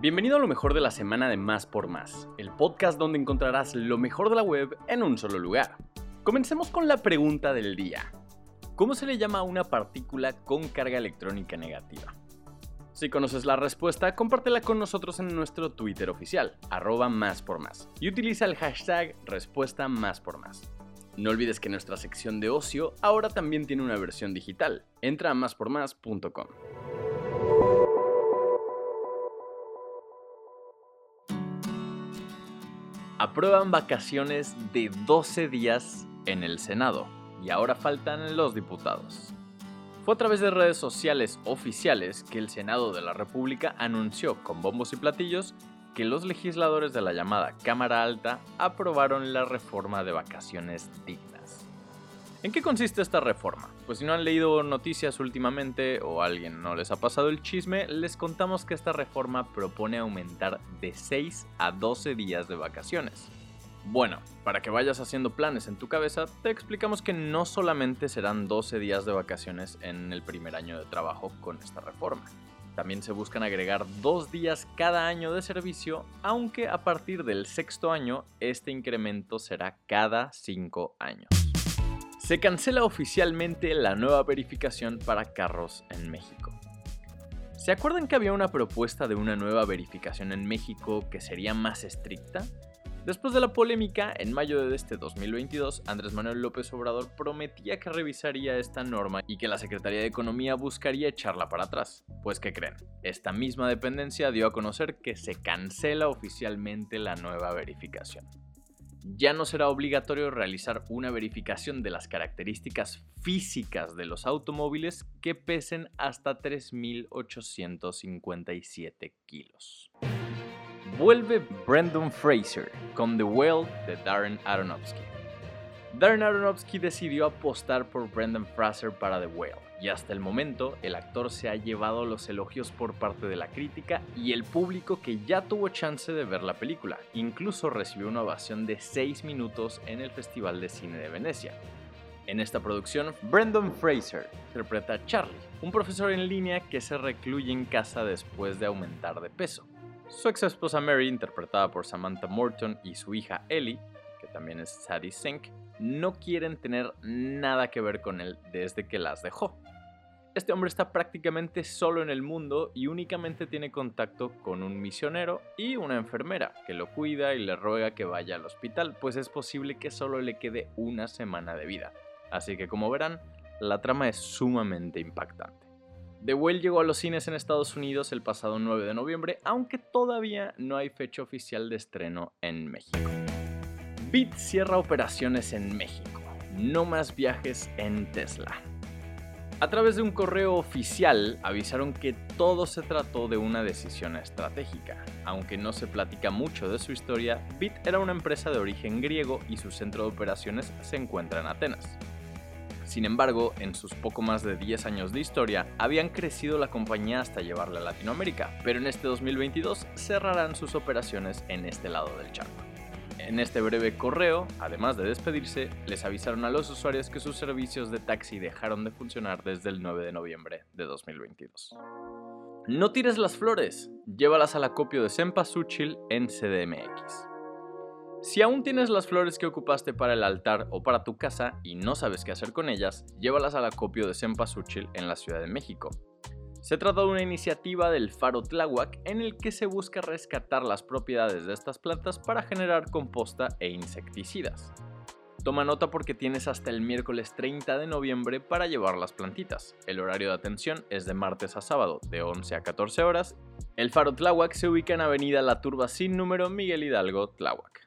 Bienvenido a lo mejor de la semana de Más por Más, el podcast donde encontrarás lo mejor de la web en un solo lugar. Comencemos con la pregunta del día. ¿Cómo se le llama a una partícula con carga electrónica negativa? Si conoces la respuesta, compártela con nosotros en nuestro Twitter oficial, arroba más por más, y utiliza el hashtag respuesta más por más. No olvides que nuestra sección de ocio ahora también tiene una versión digital. Entra a máspormás.com. aprueban vacaciones de 12 días en el Senado y ahora faltan los diputados. Fue a través de redes sociales oficiales que el Senado de la República anunció con bombos y platillos que los legisladores de la llamada Cámara Alta aprobaron la reforma de vacaciones dignas. ¿En qué consiste esta reforma? Pues si no han leído noticias últimamente o alguien no les ha pasado el chisme, les contamos que esta reforma propone aumentar de 6 a 12 días de vacaciones. Bueno, para que vayas haciendo planes en tu cabeza, te explicamos que no solamente serán 12 días de vacaciones en el primer año de trabajo con esta reforma. También se buscan agregar dos días cada año de servicio, aunque a partir del sexto año este incremento será cada 5 años. Se cancela oficialmente la nueva verificación para carros en México. ¿Se acuerdan que había una propuesta de una nueva verificación en México que sería más estricta? Después de la polémica, en mayo de este 2022, Andrés Manuel López Obrador prometía que revisaría esta norma y que la Secretaría de Economía buscaría echarla para atrás. Pues ¿qué creen? Esta misma dependencia dio a conocer que se cancela oficialmente la nueva verificación ya no será obligatorio realizar una verificación de las características físicas de los automóviles que pesen hasta 3.857 kilos. Vuelve Brendan Fraser con The Whale de Darren Aronofsky. Darren Aronofsky decidió apostar por Brendan Fraser para The Whale y hasta el momento el actor se ha llevado los elogios por parte de la crítica y el público que ya tuvo chance de ver la película. Incluso recibió una ovación de 6 minutos en el Festival de Cine de Venecia. En esta producción, Brendan Fraser interpreta a Charlie, un profesor en línea que se recluye en casa después de aumentar de peso. Su ex esposa Mary, interpretada por Samantha Morton, y su hija Ellie, que también es Sadie Sink, no quieren tener nada que ver con él desde que las dejó. Este hombre está prácticamente solo en el mundo y únicamente tiene contacto con un misionero y una enfermera que lo cuida y le ruega que vaya al hospital, pues es posible que solo le quede una semana de vida. Así que como verán, la trama es sumamente impactante. The Whale llegó a los cines en Estados Unidos el pasado 9 de noviembre, aunque todavía no hay fecha oficial de estreno en México. Bit cierra operaciones en México. No más viajes en Tesla. A través de un correo oficial avisaron que todo se trató de una decisión estratégica. Aunque no se platica mucho de su historia, Bit era una empresa de origen griego y su centro de operaciones se encuentra en Atenas. Sin embargo, en sus poco más de 10 años de historia, habían crecido la compañía hasta llevarla a Latinoamérica, pero en este 2022 cerrarán sus operaciones en este lado del charco. En este breve correo, además de despedirse, les avisaron a los usuarios que sus servicios de taxi dejaron de funcionar desde el 9 de noviembre de 2022. No tires las flores, llévalas al acopio de Cempasúchil en CDMX. Si aún tienes las flores que ocupaste para el altar o para tu casa y no sabes qué hacer con ellas, llévalas al acopio de Cempasúchil en la Ciudad de México. Se trata de una iniciativa del Faro Tláhuac en el que se busca rescatar las propiedades de estas plantas para generar composta e insecticidas. Toma nota porque tienes hasta el miércoles 30 de noviembre para llevar las plantitas. El horario de atención es de martes a sábado, de 11 a 14 horas. El Faro Tláhuac se ubica en Avenida La Turba sin número Miguel Hidalgo, Tláhuac.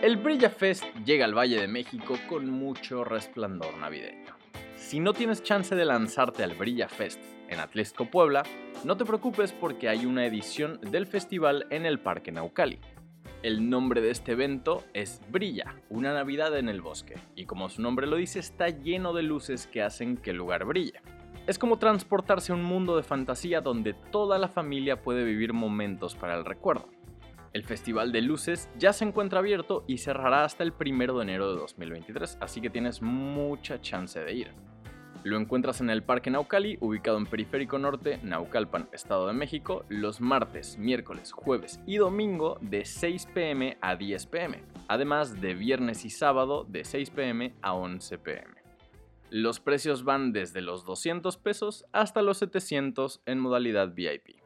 El Brilla Fest llega al Valle de México con mucho resplandor navideño. Si no tienes chance de lanzarte al Brilla Fest en Atlesco, Puebla, no te preocupes porque hay una edición del festival en el Parque Naucali. El nombre de este evento es Brilla, una Navidad en el bosque, y como su nombre lo dice, está lleno de luces que hacen que el lugar brille. Es como transportarse a un mundo de fantasía donde toda la familia puede vivir momentos para el recuerdo. El Festival de Luces ya se encuentra abierto y cerrará hasta el 1 de enero de 2023, así que tienes mucha chance de ir. Lo encuentras en el Parque Naucali, ubicado en Periférico Norte, Naucalpan, Estado de México, los martes, miércoles, jueves y domingo de 6 pm a 10 pm, además de viernes y sábado de 6 pm a 11 pm. Los precios van desde los 200 pesos hasta los 700 en modalidad VIP.